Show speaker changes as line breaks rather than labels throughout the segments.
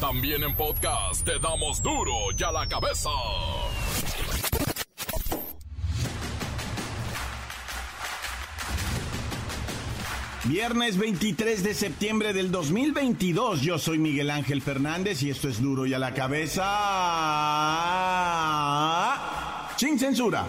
También en podcast te damos duro y a la cabeza.
Viernes 23 de septiembre del 2022, yo soy Miguel Ángel Fernández y esto es duro y a la cabeza. Sin censura.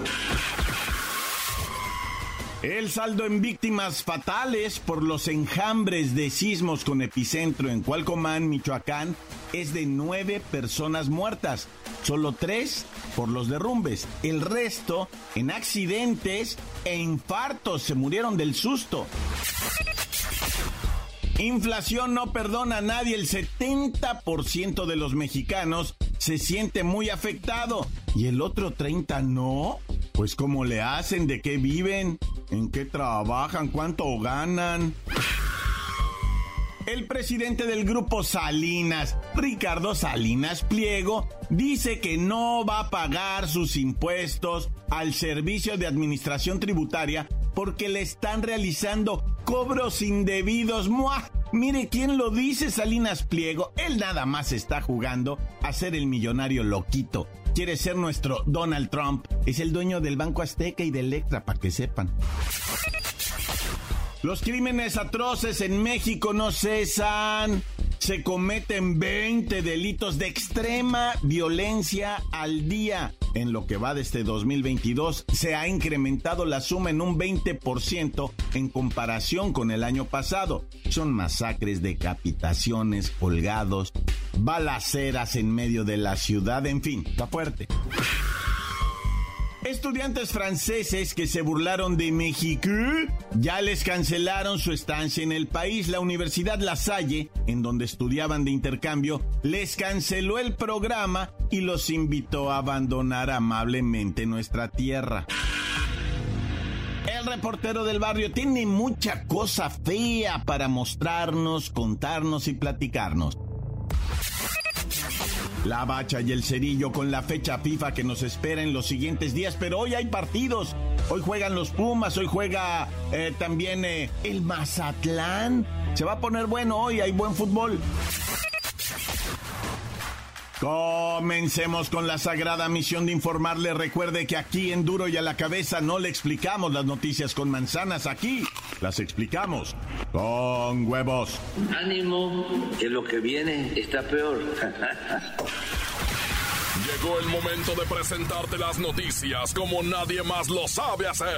El saldo en víctimas fatales por los enjambres de sismos con epicentro en Cualcomán, Michoacán, es de nueve personas muertas, solo tres por los derrumbes, el resto en accidentes e infartos se murieron del susto. Inflación no perdona a nadie, el 70% de los mexicanos se siente muy afectado y el otro 30 no. Pues cómo le hacen, de qué viven, en qué trabajan, cuánto ganan. El presidente del grupo Salinas, Ricardo Salinas Pliego, dice que no va a pagar sus impuestos al Servicio de Administración Tributaria porque le están realizando cobros indebidos. ¡Mua! Mire quién lo dice, Salinas Pliego. Él nada más está jugando a ser el millonario loquito. Quiere ser nuestro Donald Trump. Es el dueño del Banco Azteca y de Electra, para que sepan. Los crímenes atroces en México no cesan. Se cometen 20 delitos de extrema violencia al día. En lo que va de este 2022 se ha incrementado la suma en un 20% en comparación con el año pasado. Son masacres, decapitaciones, colgados, balaceras en medio de la ciudad, en fin, está fuerte. Estudiantes franceses que se burlaron de México ya les cancelaron su estancia en el país. La Universidad La Salle, en donde estudiaban de intercambio, les canceló el programa y los invitó a abandonar amablemente nuestra tierra. El reportero del barrio tiene mucha cosa fea para mostrarnos, contarnos y platicarnos. La bacha y el cerillo con la fecha FIFA que nos espera en los siguientes días, pero hoy hay partidos. Hoy juegan los Pumas, hoy juega eh, también eh, el Mazatlán. Se va a poner bueno hoy, hay buen fútbol. Comencemos con la sagrada misión de informarle. Recuerde que aquí en Duro y a la cabeza no le explicamos las noticias con manzanas, aquí las explicamos con huevos.
Ánimo, que lo que viene está peor.
Llegó el momento de presentarte las noticias como nadie más lo sabe hacer.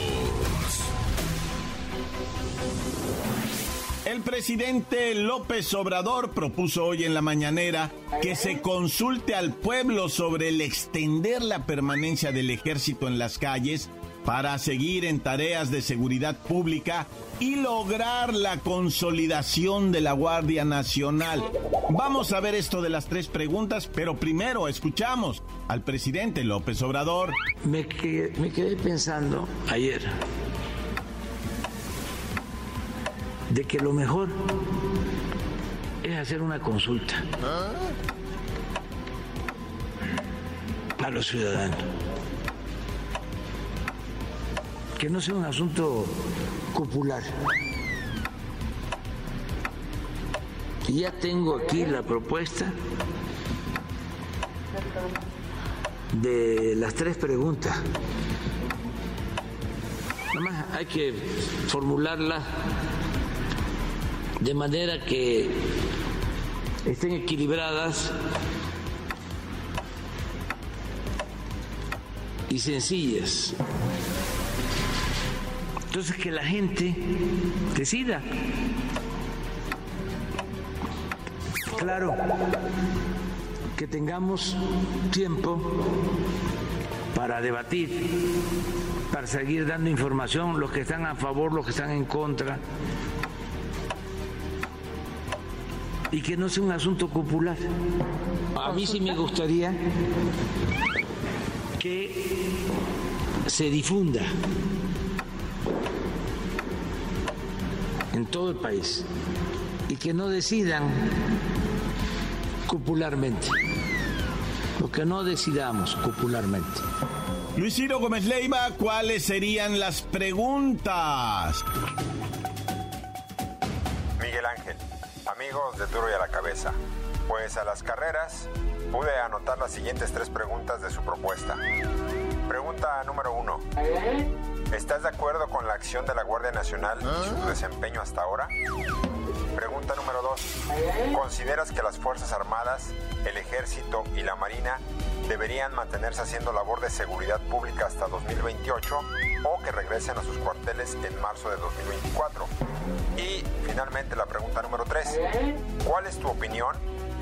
El presidente López Obrador propuso hoy en la mañanera que se consulte al pueblo sobre el extender la permanencia del ejército en las calles para seguir en tareas de seguridad pública y lograr la consolidación de la Guardia Nacional. Vamos a ver esto de las tres preguntas, pero primero escuchamos al presidente López Obrador.
Me quedé, pensando ayer de que lo mejor es hacer una consulta a los ciudadanos. Que no sea un asunto popular. Y ya tengo aquí la propuesta de las tres preguntas. Nada más hay que formularla de manera que estén equilibradas y sencillas. Entonces que la gente decida. Claro, que tengamos tiempo para debatir, para seguir dando información, los que están a favor, los que están en contra, y que no sea un asunto popular. A mí sí me gustaría que se difunda en todo el país y que no decidan popularmente, lo que no decidamos popularmente.
Luis Ciro Gómez Leiva, ¿cuáles serían las preguntas?
Amigos de Duro y a la Cabeza, pues a las carreras pude anotar las siguientes tres preguntas de su propuesta. Pregunta número uno. ¿Estás de acuerdo con la acción de la Guardia Nacional y su desempeño hasta ahora? Pregunta número dos. ¿Consideras que las Fuerzas Armadas, el Ejército y la Marina deberían mantenerse haciendo labor de seguridad pública hasta 2028 o que regresen a sus cuarteles en marzo de 2024? Y finalmente la pregunta número tres. ¿Cuál es tu opinión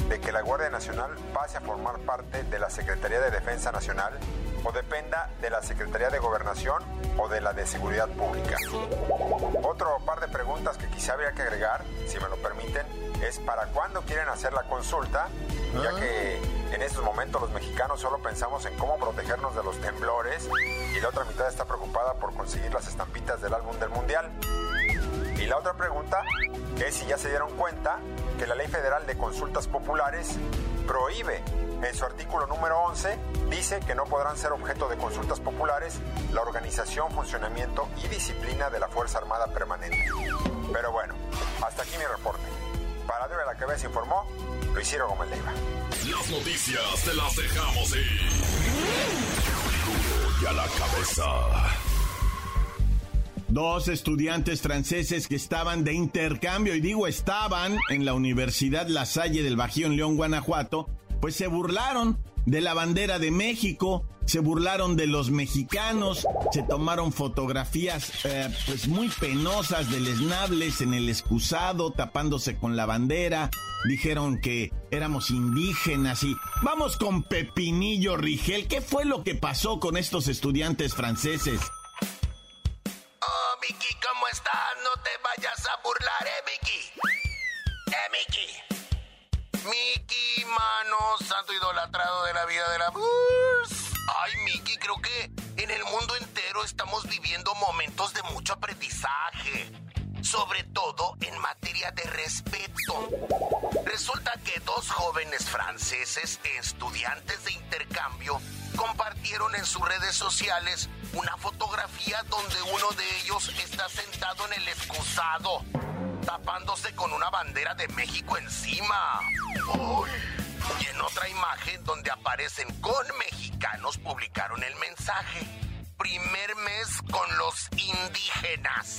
de que la Guardia Nacional pase a formar parte de la Secretaría de Defensa Nacional o dependa de la Secretaría de Gobernación o de la de Seguridad Pública. Otro par de preguntas que quizá habría que agregar, si me lo permiten, es para cuándo quieren hacer la consulta, ya que en estos momentos los mexicanos solo pensamos en cómo protegernos de los temblores y la otra mitad está preocupada por conseguir las estampitas del álbum del Mundial. Y la otra pregunta es si ya se dieron cuenta que la Ley Federal de Consultas Populares prohíbe en su artículo número 11 dice que no podrán ser objeto de consultas populares la organización, funcionamiento y disciplina de la Fuerza Armada Permanente. Pero bueno, hasta aquí mi reporte. Para de la Cabeza informó Luis Ciro Gómez Leiva.
Las noticias te las dejamos ir. Y a la cabeza.
Dos estudiantes franceses que estaban de intercambio, y digo estaban, en la Universidad La Salle del Bajío en León, Guanajuato, pues se burlaron de la bandera de México, se burlaron de los mexicanos, se tomaron fotografías eh, pues muy penosas, deleznables en el excusado, tapándose con la bandera, dijeron que éramos indígenas y vamos con Pepinillo Rigel, ¿qué fue lo que pasó con estos estudiantes franceses?
Miki, ¿cómo estás? No te vayas a burlar, eh, Miki. Eh, Miki. Miki, mano, santo idolatrado de la vida de la. Ay, Miki, creo que en el mundo entero estamos viviendo momentos de mucho aprendizaje. Sobre todo en materia de respeto. Resulta que dos jóvenes franceses, estudiantes de intercambio, compartieron en sus redes sociales una fotografía donde uno de ellos está sentado en el excusado, tapándose con una bandera de México encima. Y en otra imagen donde aparecen con mexicanos publicaron el mensaje. Primer mes con los indígenas.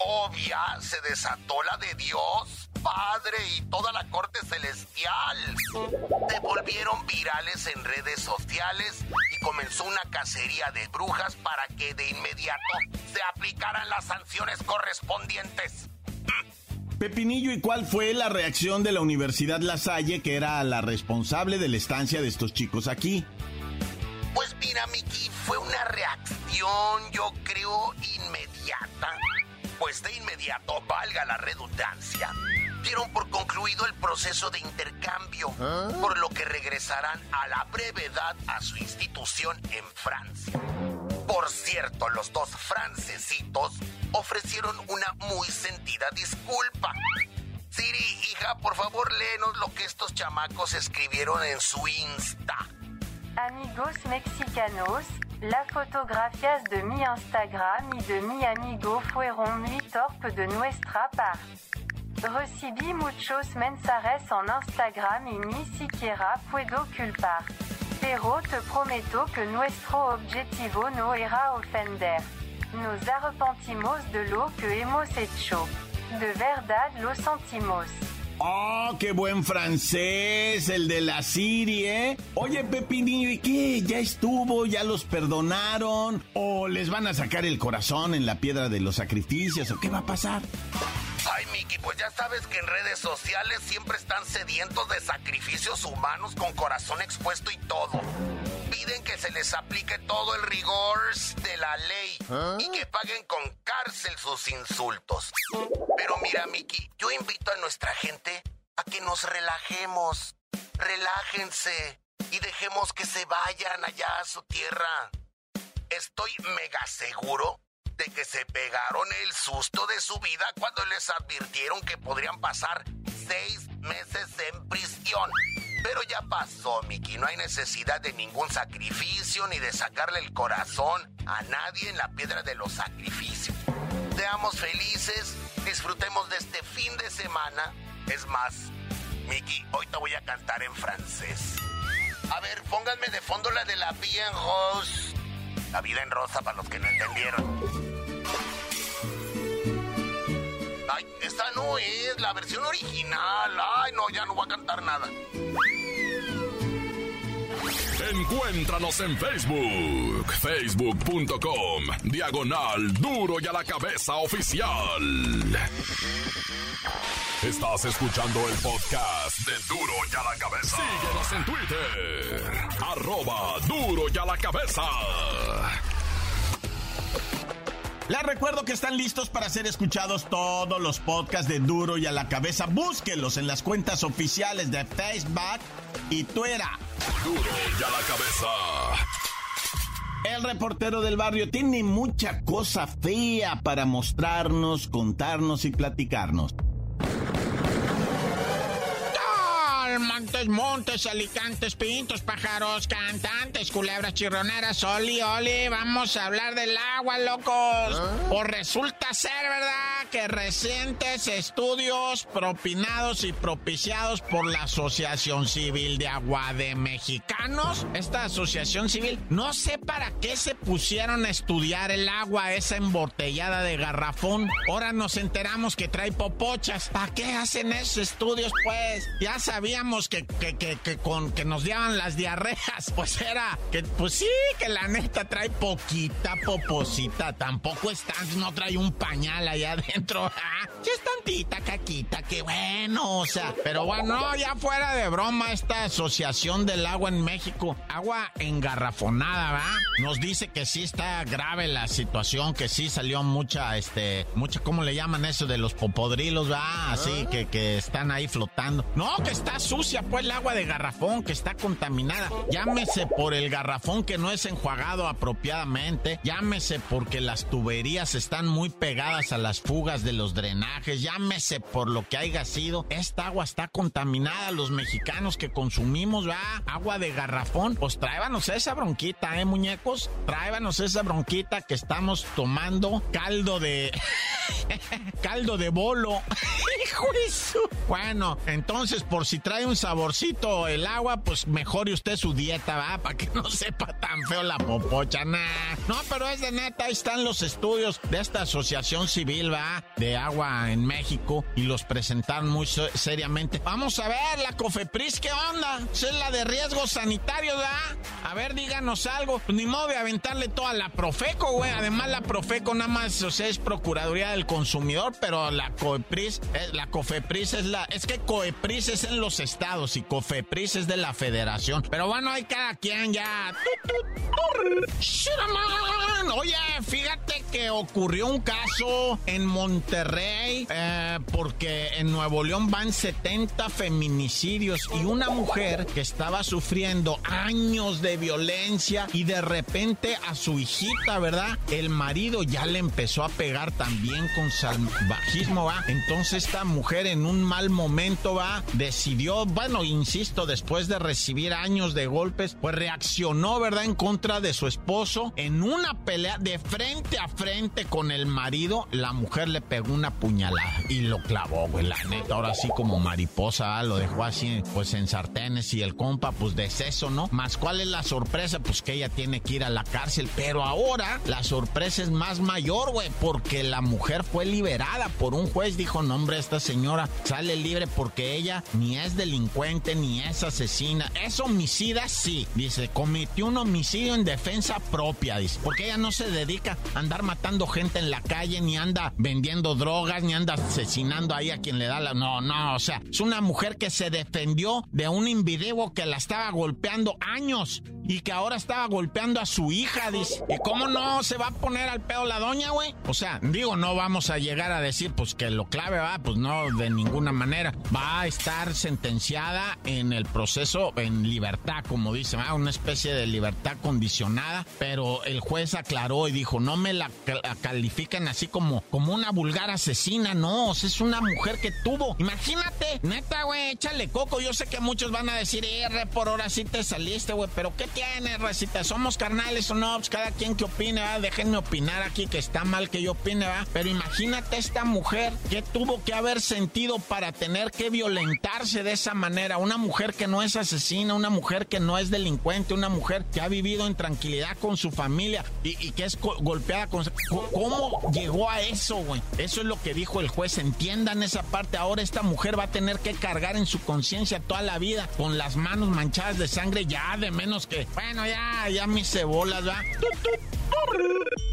Obvia se desató la de Dios Padre y toda la corte celestial. Se volvieron virales en redes sociales y comenzó una cacería de brujas para que de inmediato se aplicaran las sanciones correspondientes.
Pepinillo, ¿y cuál fue la reacción de la Universidad La Salle, que era la responsable de la estancia de estos chicos aquí?
Pues mira, Miki, fue una reacción, yo creo, inmediata. Pues de inmediato, valga la redundancia, dieron por concluido el proceso de intercambio, por lo que regresarán a la brevedad a su institución en Francia. Por cierto, los dos francesitos ofrecieron una muy sentida disculpa. Siri, hija, por favor, léenos lo que estos chamacos escribieron en su Insta.
Amigos mexicanos, las fotografías de mi Instagram y de mi amigo fueron muy torpes de nuestra parte. Recibí muchos mensajes en Instagram y ni siquiera puedo culpar. Pero te prometo que nuestro objetivo no era ofender. Nos arrepentimos de lo que hemos hecho. De verdad lo sentimos.
¡Oh, qué buen francés! El de la Sirie. Oye, Pepinillo, ¿y qué? ¿Ya estuvo? ¿Ya los perdonaron? ¿O les van a sacar el corazón en la piedra de los sacrificios? ¿O qué va a pasar?
Ay, Miki, pues ya sabes que en redes sociales siempre están sedientos de sacrificios humanos con corazón expuesto y todo. Piden que se les aplique todo el rigor de la ley y que paguen con cárcel sus insultos. Pero mira, Miki, yo invito a nuestra gente a que nos relajemos. Relájense y dejemos que se vayan allá a su tierra. Estoy mega seguro de que se pegaron el susto de su vida cuando les advirtieron que podrían pasar seis meses en prisión. Pero ya pasó, Miki. No hay necesidad de ningún sacrificio ni de sacarle el corazón a nadie en la piedra de los sacrificios. Seamos felices, disfrutemos de este fin de semana. Es más, Miki, hoy te voy a cantar en francés. A ver, pónganme de fondo la de la vida en rose. La vida en rosa para los que no entendieron. Ay, esta no es la versión original. Ay, no, ya no voy a cantar nada.
Encuéntranos en Facebook, facebook.com, diagonal duro y a la cabeza oficial. Estás escuchando el podcast de Duro y a la cabeza. Síguenos en Twitter, arroba duro y a la cabeza.
Les recuerdo que están listos para ser escuchados todos los podcasts de Duro y a la cabeza. Búsquenlos en las cuentas oficiales de Facebook y Twitter.
Duro la cabeza.
El reportero del barrio tiene mucha cosa fea para mostrarnos, contarnos y platicarnos.
Montes, montes, alicantes, pintos, pájaros, cantantes, culebras, chirroneras, oli, oli, vamos a hablar del agua, locos. Pues resulta ser, ¿verdad? Que recientes estudios propinados y propiciados por la Asociación Civil de Agua de Mexicanos, esta asociación civil, no sé para qué se pusieron a estudiar el agua esa embotellada de garrafón. Ahora nos enteramos que trae popochas. ¿Para qué hacen esos estudios, pues? Ya sabíamos que, que, que, que, con que nos daban las diarreas, pues era que, pues sí, que la neta trae poquita poposita, tampoco está, no trae un pañal allá adentro, ¿ah? sí es tantita caquita, que bueno, o sea, pero bueno, ya fuera de broma, esta asociación del agua en México, agua engarrafonada, ¿va? Nos dice que sí está grave la situación, que sí salió mucha, este, mucha, ¿cómo le llaman eso de los popodrilos, va? Así que, que están ahí flotando. No, que está sucia, pues el agua de garrafón que está contaminada. Llámese por el garrafón que no es enjuagado apropiadamente. Llámese porque las tuberías están muy pegadas a las fugas de los drenajes. Llámese por lo que haya sido. Esta agua está contaminada. Los mexicanos que consumimos, va, agua de garrafón. Pues tráebanos esa bronquita, ¿eh, muñecos? Tráebanos esa bronquita que estamos tomando caldo de. caldo de bolo. bueno, entonces, por si trae un saborcito el agua, pues mejore usted su dieta, ¿va? Para que no sepa tan feo la popocha, nah. No, pero es de neta, ahí están los estudios de esta asociación civil, ¿va? De agua en México y los presentaron muy seriamente. Vamos a ver, la COFEPRIS, ¿qué onda? Es la de riesgos sanitarios, ¿va? A ver, díganos algo. Pues ni modo de aventarle toda la Profeco, güey. Además, la Profeco nada más, o sea, es Procuraduría del Consumidor, pero la COEPRIS, eh, la COFEPRIS es la... Es que COEPRIS es en los estados y COFEPRIS es de la federación. Pero bueno, hay cada quien ya. Oye, fíjate que ocurrió un caso en Monterrey eh, porque en Nuevo León van 70 feminicidios y una mujer que estaba sufriendo años de violencia y de repente a su hijita, ¿verdad? El marido ya le empezó a pegar también con salvajismo, ¿va? Entonces esta mujer en un mal momento, ¿va? Decidió, bueno, insisto, después de recibir años de golpes, pues reaccionó, ¿verdad? En contra de su esposo en una pelea de frente a frente con el marido. La mujer le pegó una puñalada y lo clavó, güey, la neta. Ahora sí como mariposa, lo dejó así, pues en sartenes y el compa, pues deceso, ¿no? Más cuál es la sorpresa, pues que ella tiene que ir a la cárcel. Pero ahora la sorpresa es más mayor, güey, porque la mujer fue liberada por un juez. Dijo, no, hombre, esta señora sale libre porque ella ni es delincuente ni es asesina. Es homicida, sí. Dice, cometió un homicidio en defensa propia, dice. Porque ella no se dedica a andar matando gente en la calle, ni anda vendiendo drogas, ni anda asesinando ahí a quien le da la... No, no, o sea, es una mujer que se defendió de un individuo que la estaba golpeando años y que ahora estaba golpeando a su hija, dice. ¿Y cómo no se va a poner al pedo la doña, güey? O sea, digo, no vamos a llegar a decir, pues que lo clave va, pues de ninguna manera. Va a estar sentenciada en el proceso en libertad, como dice, ¿va? una especie de libertad condicionada, pero el juez aclaró y dijo, no me la, califican así como, como una vulgar asesina, no, es una mujer que tuvo, imagínate, neta, güey, échale coco, yo sé que muchos van a decir, eh, por ahora sí te saliste, güey, pero ¿qué tiene, recita? ¿Somos carnales o no? Pues cada quien que opine, ¿va? Déjenme opinar aquí que está mal que yo opine, ¿va? Pero imagínate esta mujer que tuvo que haber sentido para tener que violentarse de esa manera, una mujer que no es asesina, una mujer que no es delincuente, una mujer que ha vivido en tranquilidad con su familia y, que es golpeada con... ¿Cómo llegó a eso, güey? Eso es lo que dijo el juez, entiendan esa parte, ahora esta mujer va a tener que cargar en su conciencia toda la vida con las manos manchadas de sangre ya de menos que, bueno, ya, ya mis cebolas, ¿va?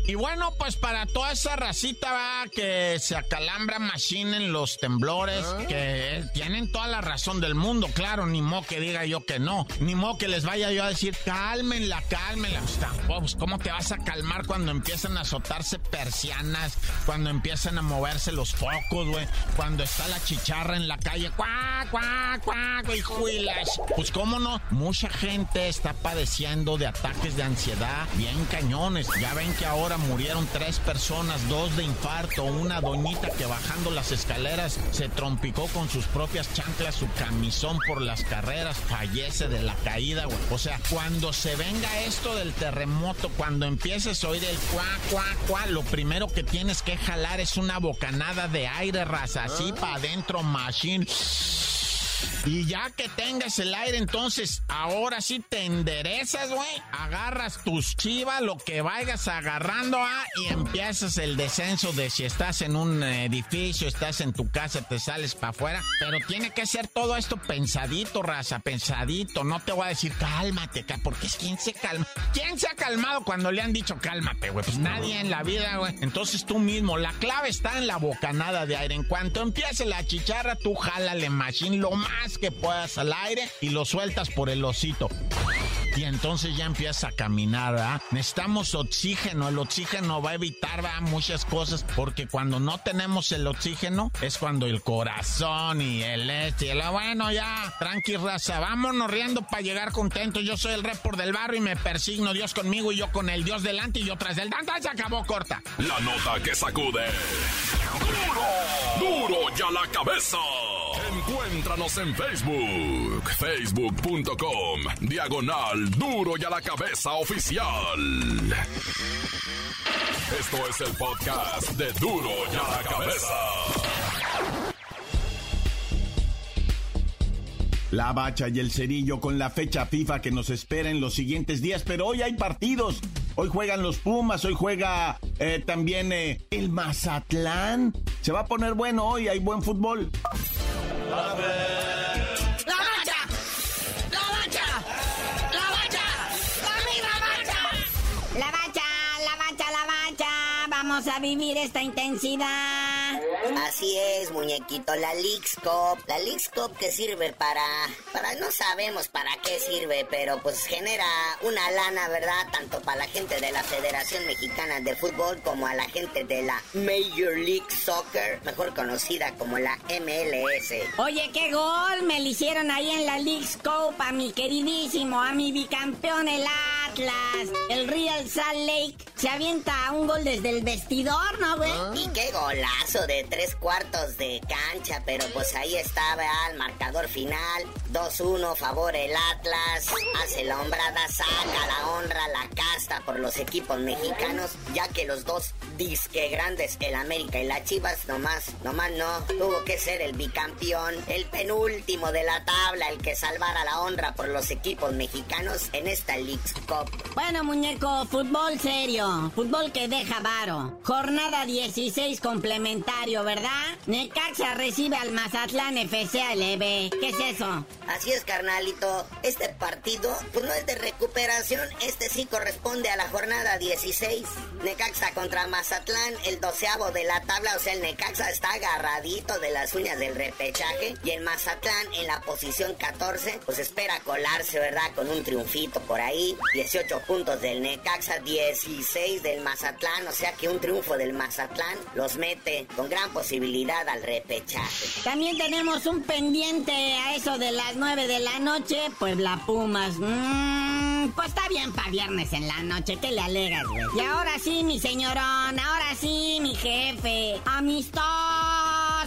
Y bueno, pues para toda esa racita va que se acalambra machine en los temblores, ah. que tienen toda la razón del mundo, claro, ni mo que diga yo que no, ni mo que les vaya yo a decir, cálmenla, cálmenla. Pues, pues, ¿cómo te vas a calmar cuando empiezan a azotarse persianas, cuando empiezan a moverse los focos, güey, cuando está la chicharra en la calle, cuac, cuac, cuac, y juilas? Pues cómo no, mucha gente está padeciendo de ataques de ansiedad bien cañones. Ya ven que ahora murieron tres personas, dos de infarto, una doñita que bajando las escaleras se trompicó con sus propias chanclas, su camisón por las carreras, fallece de la caída, güey. O sea, cuando se venga esto del terremoto, cuando empieces a oír el cuá, cuá, cuá, lo primero que tienes que jalar es una bocanada de aire, raza, así para adentro, machine. Y ya que tengas el aire, entonces ahora sí te enderezas, güey. Agarras tus chivas, lo que vayas agarrando, ah, y empiezas el descenso de si estás en un edificio, estás en tu casa, te sales para afuera. Pero tiene que ser todo esto pensadito, raza, pensadito. No te voy a decir cálmate, porque es quien se calma. ¿Quién se ha calmado cuando le han dicho cálmate, güey? Pues nadie en la vida, güey. Entonces tú mismo, la clave está en la bocanada de aire. En cuanto empiece la chicharra, tú jálale machine lo más que puedas al aire y lo sueltas por el osito. Y entonces ya empiezas a caminar, ¿verdad? Necesitamos oxígeno. El oxígeno va a evitar muchas cosas porque cuando no tenemos el oxígeno es cuando el corazón y el este y el bueno, ya, tranqui raza, vámonos riendo para llegar contentos. Yo soy el report del barrio y me persigno Dios conmigo y yo con el Dios delante y yo tras del tanta se acabó corta.
La nota que sacude. ¡Duro! ¡Duro ya la cabeza! Encuéntranos en Facebook, facebook.com, diagonal duro y a la cabeza oficial. Esto es el podcast de duro y a la cabeza.
La bacha y el cerillo con la fecha FIFA que nos espera en los siguientes días, pero hoy hay partidos. Hoy juegan los Pumas, hoy juega eh, también eh, el Mazatlán. Se va a poner bueno hoy, hay buen fútbol.
A vivir esta intensidad.
Así es, muñequito, la Cup. La Cup que sirve para... Para... No sabemos para qué sirve, pero pues genera una lana, ¿verdad? Tanto para la gente de la Federación Mexicana de Fútbol como a la gente de la Major League Soccer, mejor conocida como la MLS.
Oye, qué gol me le hicieron ahí en la Leagues Cup a mi queridísimo, a mi bicampeón, el Atlas, el Real Salt Lake. Se avienta un gol desde el vestidor, ¿no, güey?
Y qué golazo de tres cuartos de cancha, pero pues ahí estaba el marcador final. 2-1 favor el Atlas. Hace la hombrada, saca la honra, la casta por los equipos mexicanos, ya que los dos disque grandes, el América y la Chivas, nomás, nomás no. Tuvo que ser el bicampeón, el penúltimo de la tabla, el que salvara la honra por los equipos mexicanos en esta League Cup.
Bueno, muñeco, fútbol serio. Fútbol que deja varo. Jornada 16 complementario, ¿verdad? Necaxa recibe al Mazatlán FC. ¿Qué es eso?
Así es, carnalito. Este partido, pues no es de recuperación. Este sí corresponde a la jornada 16. Necaxa contra Mazatlán, el doceavo de la tabla. O sea, el Necaxa está agarradito de las uñas del repechaje. Y el Mazatlán en la posición 14, pues espera colarse, ¿verdad? Con un triunfito por ahí. 18 puntos del Necaxa, 16 del Mazatlán. O sea que un triunfo del Mazatlán los mete con gran posibilidad al repechaje.
También tenemos un pendiente a eso de las 9 de la noche. Puebla Pumas. Mmm, pues está bien para viernes en la noche. ¿Qué le alegas, güey? Y ahora sí, mi señorón. Ahora sí, mi jefe.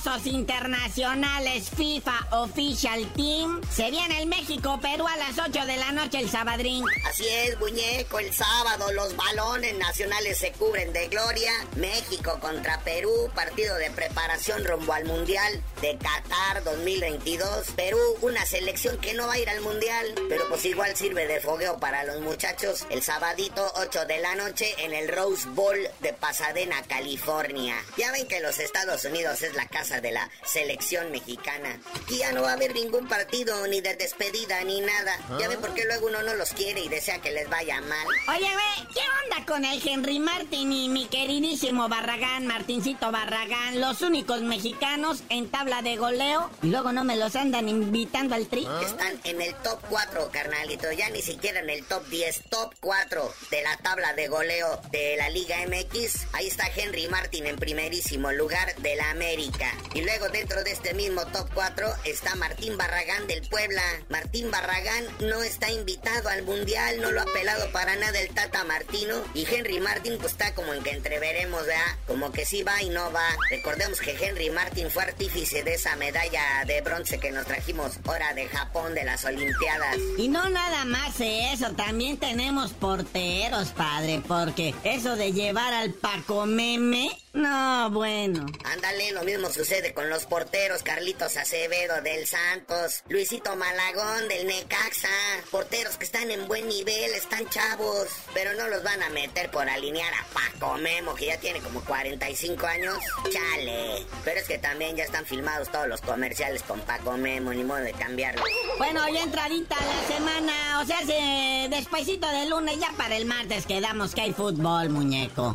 Internacionales FIFA Official Team. Se viene el México-Perú a las 8 de la noche el sabadrín.
Así es, muñeco. El sábado los balones nacionales se cubren de gloria. México contra Perú. Partido de preparación rumbo al Mundial de Qatar 2022. Perú, una selección que no va a ir al Mundial. Pero pues igual sirve de fogueo para los muchachos. El sabadito 8 de la noche en el Rose Bowl de Pasadena, California. Ya ven que los Estados Unidos es la casa de la selección mexicana. Aquí ya no va a haber ningún partido, ni de despedida, ni nada. Ya ven por qué luego uno no los quiere y desea que les vaya mal.
Oye, güey, ¿qué onda con el Henry Martin y mi queridísimo Barragán, Martincito Barragán, los únicos mexicanos en tabla de goleo? Y luego no me los andan invitando al tri.
Están en el top 4, carnalito. Ya ni siquiera en el top 10, top 4 de la tabla de goleo de la Liga MX. Ahí está Henry Martin en primerísimo lugar de la América. Y luego dentro de este mismo top 4 está Martín Barragán del Puebla. Martín Barragán no está invitado al Mundial, no lo ha pelado para nada el Tata Martino. Y Henry Martin pues está como en que entreveremos, ¿verdad? Como que sí va y no va. Recordemos que Henry Martin fue artífice de esa medalla de bronce que nos trajimos hora de Japón de las Olimpiadas.
Y no nada más eso, también tenemos porteros, padre, porque eso de llevar al Paco Meme, no, bueno.
Ándale, lo mismo sucede con los porteros Carlitos Acevedo del Santos, Luisito Malagón del Necaxa. Porteros que están en buen nivel, están chavos, pero no los van a meter por alinear a Paco Memo, que ya tiene como 45 años. Chale. Pero es que también ya están filmados todos los comerciales con Paco Memo, ni modo de cambiarlo.
Bueno, ya entradita la semana, o sea, se despuesito del lunes, ya para el martes quedamos que hay fútbol, muñeco.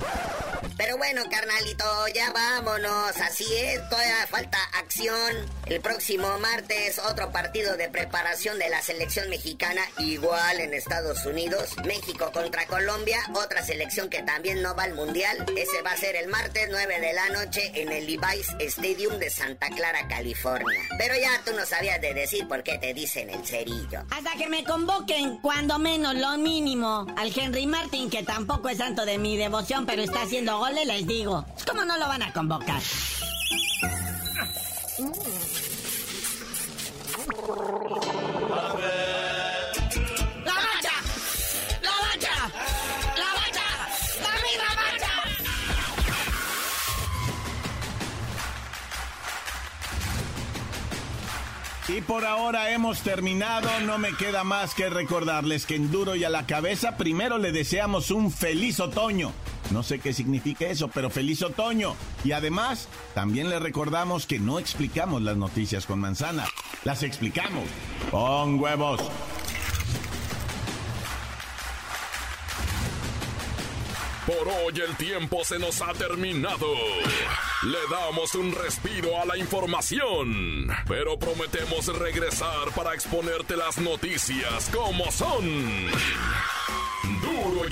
Pero bueno, carnalito, ya vámonos. Así es, todavía falta acción. El próximo martes, otro partido de preparación de la selección mexicana, igual en Estados Unidos. México contra Colombia, otra selección que también no va al mundial. Ese va a ser el martes 9 de la noche en el Levi's Stadium de Santa Clara, California. Pero ya tú no sabías de decir por qué te dicen el cerillo.
Hasta que me convoquen, cuando menos lo mínimo, al Henry Martin, que tampoco es santo de mi devoción, pero está haciendo goles, les digo. ¿Cómo no lo van a convocar?
¡La mancha! ¡La mancha! ¡La mancha! ¡La misma mancha!
Y por ahora hemos terminado, no me queda más que recordarles que en duro y a la cabeza primero le deseamos un feliz otoño. No sé qué significa eso, pero feliz otoño. Y además, también le recordamos que no explicamos las noticias con manzana, las explicamos con huevos.
Por hoy el tiempo se nos ha terminado. Le damos un respiro a la información, pero prometemos regresar para exponerte las noticias como son.